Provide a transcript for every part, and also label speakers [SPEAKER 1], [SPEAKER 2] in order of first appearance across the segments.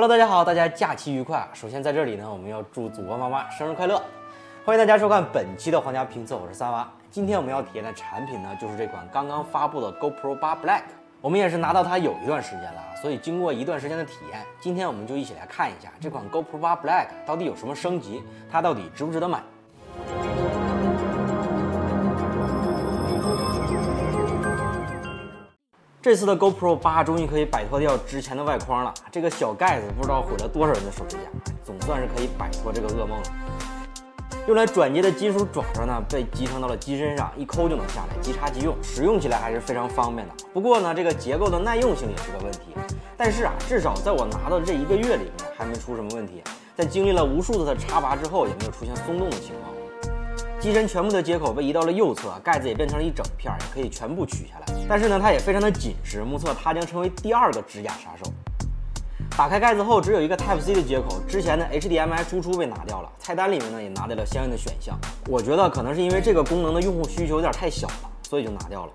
[SPEAKER 1] Hello，大家好，大家假期愉快。首先在这里呢，我们要祝祖国妈妈生日快乐。欢迎大家收看本期的皇家评测，我是三娃。今天我们要体验的产品呢，就是这款刚刚发布的 GoPro 8 Black。我们也是拿到它有一段时间了，所以经过一段时间的体验，今天我们就一起来看一下这款 GoPro 8 Black 到底有什么升级，它到底值不值得买。这次的 GoPro 八终于可以摆脱掉之前的外框了，这个小盖子不知道毁了多少人的手指甲，总算是可以摆脱这个噩梦了。用来转接的金属爪爪呢，被集成到了机身上，一抠就能下来，即插即用，使用起来还是非常方便的。不过呢，这个结构的耐用性也是个问题。但是啊，至少在我拿到这一个月里面，还没出什么问题。在经历了无数次的插拔之后，也没有出现松动的情况。机身全部的接口被移到了右侧，盖子也变成了一整片，也可以全部取下来。但是呢，它也非常的紧实，目测它将成为第二个指甲杀手。打开盖子后，只有一个 Type C 的接口，之前的 HDMI 输出被拿掉了，菜单里面呢也拿掉了相应的选项。我觉得可能是因为这个功能的用户需求有点太小了，所以就拿掉了。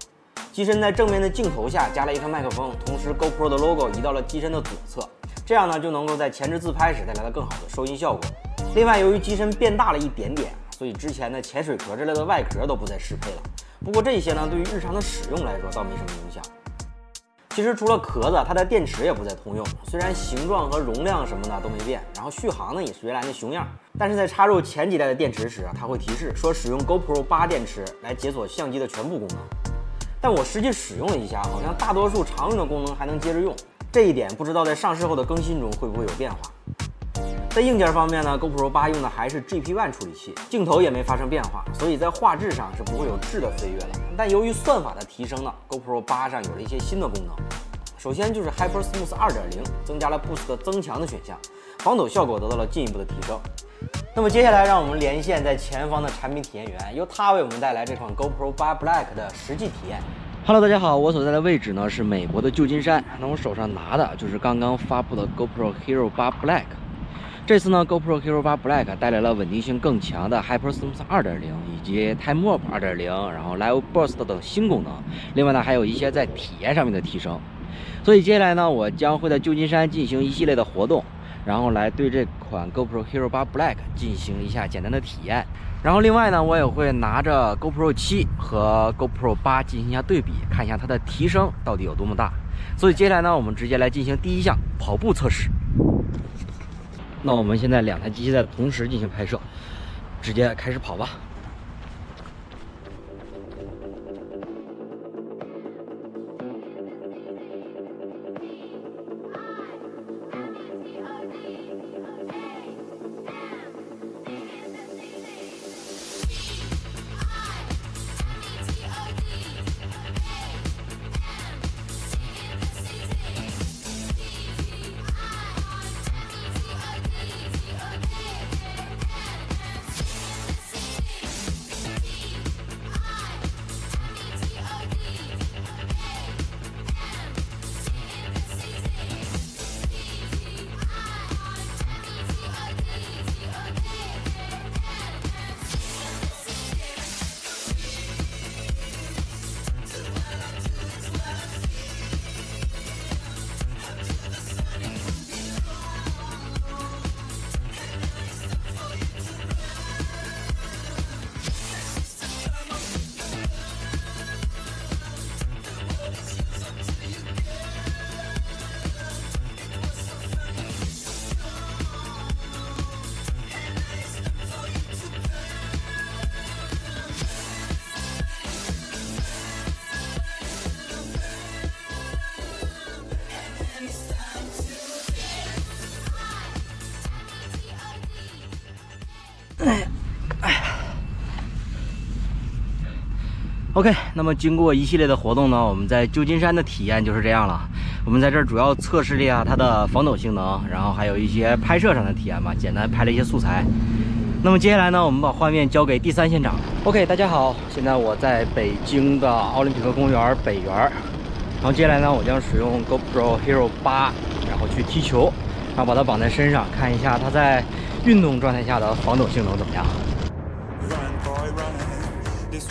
[SPEAKER 1] 机身在正面的镜头下加了一颗麦克风，同时 GoPro 的 logo 移到了机身的左侧，这样呢就能够在前置自拍时带来了更好的收音效果。另外，由于机身变大了一点点。所以之前的潜水壳之类的外壳都不再适配了。不过这些呢，对于日常的使用来说倒没什么影响。其实除了壳子，它的电池也不再通用。虽然形状和容量什么的都没变，然后续航呢也是原来的熊样，但是在插入前几代的电池时，它会提示说使用 GoPro 八电池来解锁相机的全部功能。但我实际使用了一下，好像大多数常用的功能还能接着用。这一点不知道在上市后的更新中会不会有变化。在硬件方面呢，GoPro 八用的还是 GP One 处理器，镜头也没发生变化，所以在画质上是不会有质的飞跃了。但由于算法的提升呢，GoPro 八上有了一些新的功能。首先就是 Hyper Smooth 2.0，增加了 Boost 增强的选项，防抖效果得到了进一步的提升。那么接下来让我们连线在前方的产品体验员，由他为我们带来这款 GoPro 八 Black 的实际体验。Hello，大家好，我所在的位置呢是美国的旧金山，那我手上拿的就是刚刚发布的 GoPro Hero 八 Black。这次呢，GoPro Hero 8 Black 带来了稳定性更强的 Hyper Smooth 2.0以及 Time Warp 2.0，然后 Live Burst 等新功能。另外呢，还有一些在体验上面的提升。所以接下来呢，我将会在旧金山进行一系列的活动，然后来对这款 GoPro Hero 8 Black 进行一下简单的体验。然后另外呢，我也会拿着 GoPro 7和 GoPro 8进行一下对比，看一下它的提升到底有多么大。所以接下来呢，我们直接来进行第一项跑步测试。那我们现在两台机器在同时进行拍摄，直接开始跑吧。OK，那么经过一系列的活动呢，我们在旧金山的体验就是这样了。我们在这儿主要测试了一下它的防抖性能，然后还有一些拍摄上的体验吧，简单拍了一些素材。那么接下来呢，我们把画面交给第三现场。OK，大家好，现在我在北京的奥林匹克公园北园，然后接下来呢，我将使用 GoPro Hero 8，然后去踢球，然后把它绑在身上，看一下它在运动状态下的防抖性能怎么样。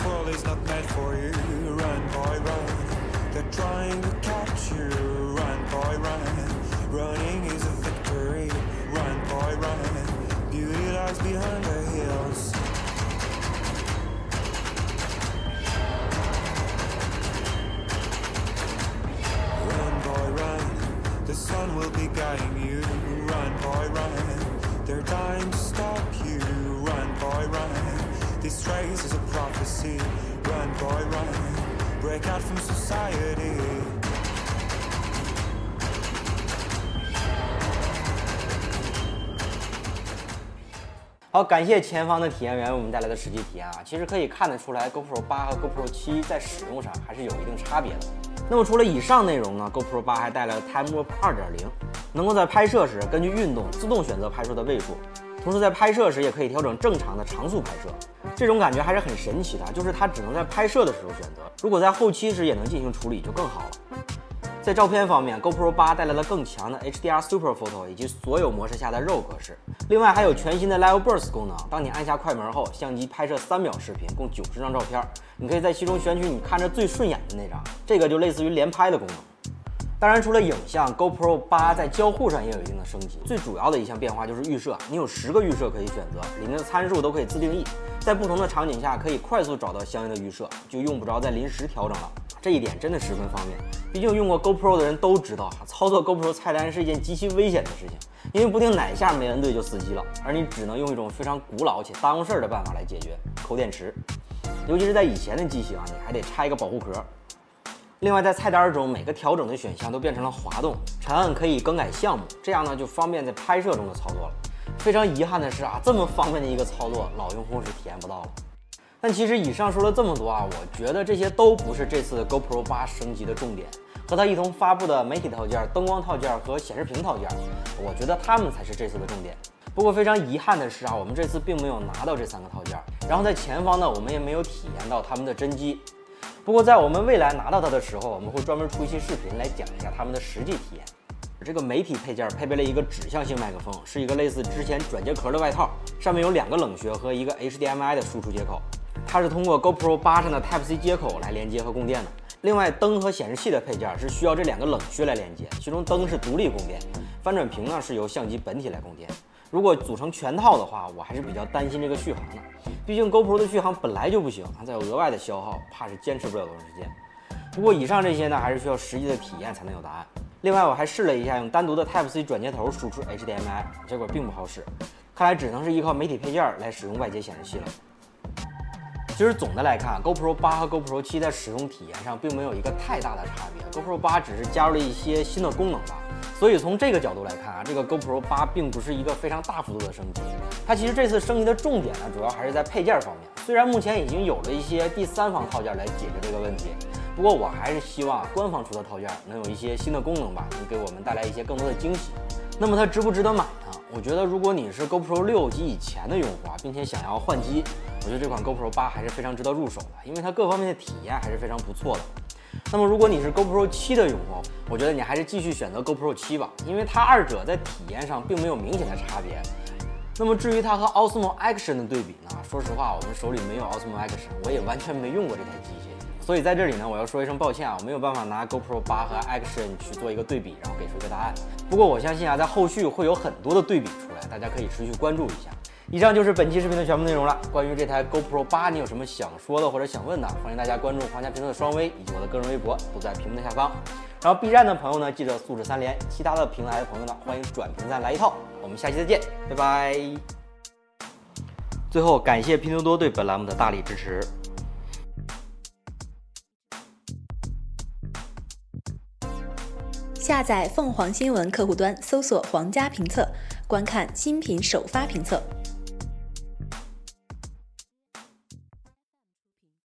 [SPEAKER 1] world is not meant for you. Run, boy, run. They're trying to catch you. Run, boy, run. Running is a victory.
[SPEAKER 2] Run, boy, run. Beauty lies behind the hills. This race is a prophecy, run, boy, run. Break out from society.
[SPEAKER 1] 好，感谢前方的体验员为我们带来的实际体验啊！其实可以看得出来，GoPro 八和 GoPro 七在使用上还是有一定差别的。那么除了以上内容呢，GoPro 八还带来了 Time Warp 2.0，能够在拍摄时根据运动自动选择拍摄的位数，同时在拍摄时也可以调整正常的长速拍摄。这种感觉还是很神奇的，就是它只能在拍摄的时候选择，如果在后期时也能进行处理就更好了。在照片方面，GoPro 八带来了更强的 HDR Super Photo 以及所有模式下的 RAW 格式，另外还有全新的 Live Burst 功能。当你按下快门后，相机拍摄三秒视频，共九十张照片，你可以在其中选取你看着最顺眼的那张，这个就类似于连拍的功能。当然，除了影像，GoPro 八在交互上也有一定的升级。最主要的一项变化就是预设，你有十个预设可以选择，里面的参数都可以自定义，在不同的场景下可以快速找到相应的预设，就用不着再临时调整了。这一点真的十分方便，毕竟用过 GoPro 的人都知道，操作 GoPro 菜单是一件极其危险的事情，因为不定哪下没摁对就死机了，而你只能用一种非常古老且耽误事儿的办法来解决——抠电池。尤其是在以前的机型啊，你还得拆一个保护壳。另外，在菜单中每个调整的选项都变成了滑动，长按可以更改项目，这样呢就方便在拍摄中的操作了。非常遗憾的是啊，这么方便的一个操作，老用户是体验不到了。但其实以上说了这么多啊，我觉得这些都不是这次 GoPro 八升级的重点，和它一同发布的媒体套件、灯光套件和显示屏套件，我觉得它们才是这次的重点。不过非常遗憾的是啊，我们这次并没有拿到这三个套件，然后在前方呢，我们也没有体验到它们的真机。不过在我们未来拿到它的时候，我们会专门出一期视频来讲一下它们的实际体验。这个媒体配件配备了一个指向性麦克风，是一个类似之前转接壳的外套，上面有两个冷靴和一个 HDMI 的输出接口。它是通过 GoPro 八上的 Type C 接口来连接和供电的。另外，灯和显示器的配件是需要这两个冷却来连接，其中灯是独立供电，翻转屏呢是由相机本体来供电。如果组成全套的话，我还是比较担心这个续航的，毕竟 GoPro 的续航本来就不行，再有额外的消耗，怕是坚持不了多长时间。不过以上这些呢，还是需要实际的体验才能有答案。另外，我还试了一下用单独的 Type C 转接头输出 HDMI，结果并不好使，看来只能是依靠媒体配件来使用外接显示器了。其实总的来看，GoPro 八和 GoPro 七在使用体验上并没有一个太大的差别，GoPro 八只是加入了一些新的功能吧。所以从这个角度来看啊，这个 GoPro 八并不是一个非常大幅度的升级。它其实这次升级的重点呢，主要还是在配件方面。虽然目前已经有了一些第三方套件来解决这个问题，不过我还是希望官方出的套件能有一些新的功能吧，能给我们带来一些更多的惊喜。那么它值不值得买呢？我觉得如果你是 GoPro 六及以前的用户啊，并且想要换机，我觉得这款 GoPro 八还是非常值得入手的，因为它各方面的体验还是非常不错的。那么如果你是 GoPro 七的用户，我觉得你还是继续选择 GoPro 七吧，因为它二者在体验上并没有明显的差别。那么至于它和 Osmo Action 的对比呢？说实话，我们手里没有 Osmo Action，我也完全没用过这台机器。所以在这里呢，我要说一声抱歉啊，我没有办法拿 GoPro 八和 Action 去做一个对比，然后给出一个答案。不过我相信啊，在后续会有很多的对比出来，大家可以持续关注一下。以上就是本期视频的全部内容了。关于这台 GoPro 八，你有什么想说的或者想问的，欢迎大家关注皇家评测的双微以及我的个人微博，都在屏幕的下方。然后 B 站的朋友呢，记得素质三连；其他的平台的朋友呢，欢迎转评赞来一套。我们下期再见，拜拜。最后感谢拼多多对本栏目的大力支持。
[SPEAKER 3] 下载凤凰新闻客户端，搜索“皇家评测”，观看新品首发评测。